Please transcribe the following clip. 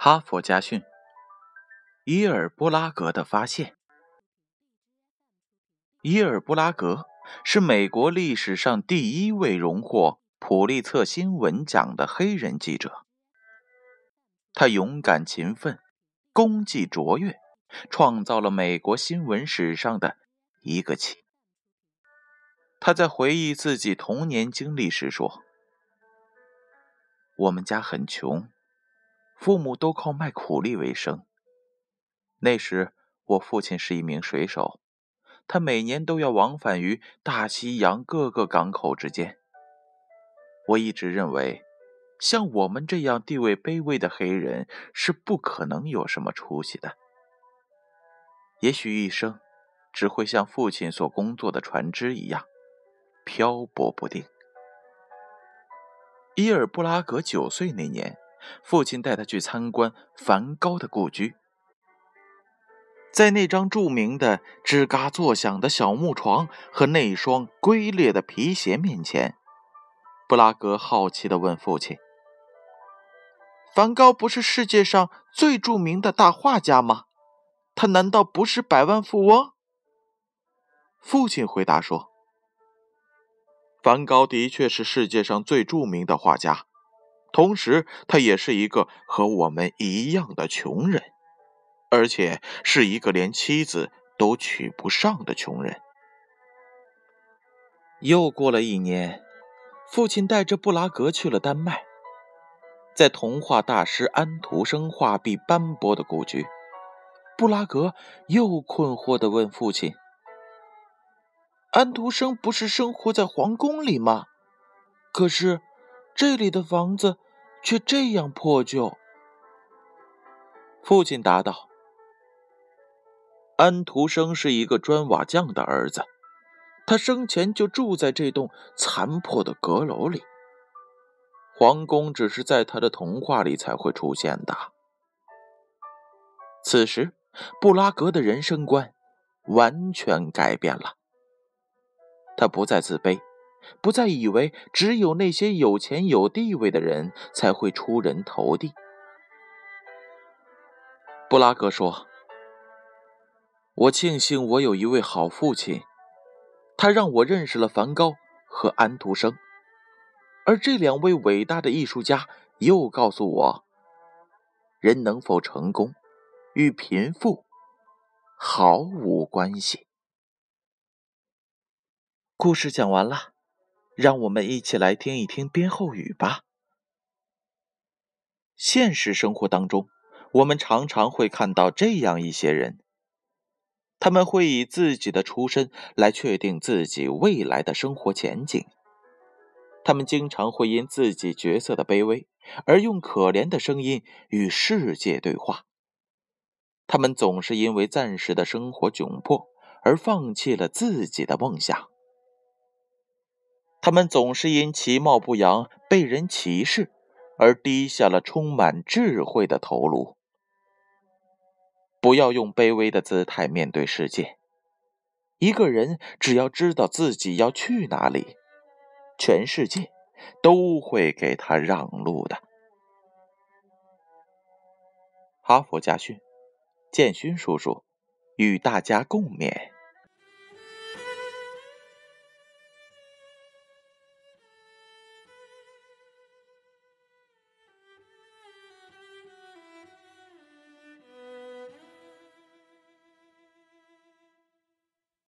哈佛家训：伊尔布拉格的发现。伊尔布拉格是美国历史上第一位荣获普利策新闻奖的黑人记者。他勇敢勤奋，功绩卓越，创造了美国新闻史上的一个奇迹。他在回忆自己童年经历时说：“我们家很穷。”父母都靠卖苦力为生。那时，我父亲是一名水手，他每年都要往返于大西洋各个港口之间。我一直认为，像我们这样地位卑微的黑人是不可能有什么出息的。也许一生只会像父亲所工作的船只一样漂泊不定。伊尔布拉格九岁那年。父亲带他去参观梵高的故居，在那张著名的吱嘎作响的小木床和那双龟裂的皮鞋面前，布拉格好奇地问父亲：“梵高不是世界上最著名的大画家吗？他难道不是百万富翁？”父亲回答说：“梵高的确是世界上最著名的画家。”同时，他也是一个和我们一样的穷人，而且是一个连妻子都娶不上的穷人。又过了一年，父亲带着布拉格去了丹麦，在童话大师安徒生画壁斑驳的故居，布拉格又困惑地问父亲：“安徒生不是生活在皇宫里吗？可是……”这里的房子却这样破旧。父亲答道：“安徒生是一个砖瓦匠的儿子，他生前就住在这栋残破的阁楼里。皇宫只是在他的童话里才会出现的。”此时，布拉格的人生观完全改变了，他不再自卑。不再以为只有那些有钱有地位的人才会出人头地。布拉格说：“我庆幸我有一位好父亲，他让我认识了梵高和安徒生，而这两位伟大的艺术家又告诉我，人能否成功与贫富毫无关系。”故事讲完了。让我们一起来听一听编后语吧。现实生活当中，我们常常会看到这样一些人，他们会以自己的出身来确定自己未来的生活前景。他们经常会因自己角色的卑微而用可怜的声音与世界对话。他们总是因为暂时的生活窘迫而放弃了自己的梦想。他们总是因其貌不扬被人歧视，而低下了充满智慧的头颅。不要用卑微的姿态面对世界。一个人只要知道自己要去哪里，全世界都会给他让路的。哈佛家训，建勋叔叔与大家共勉。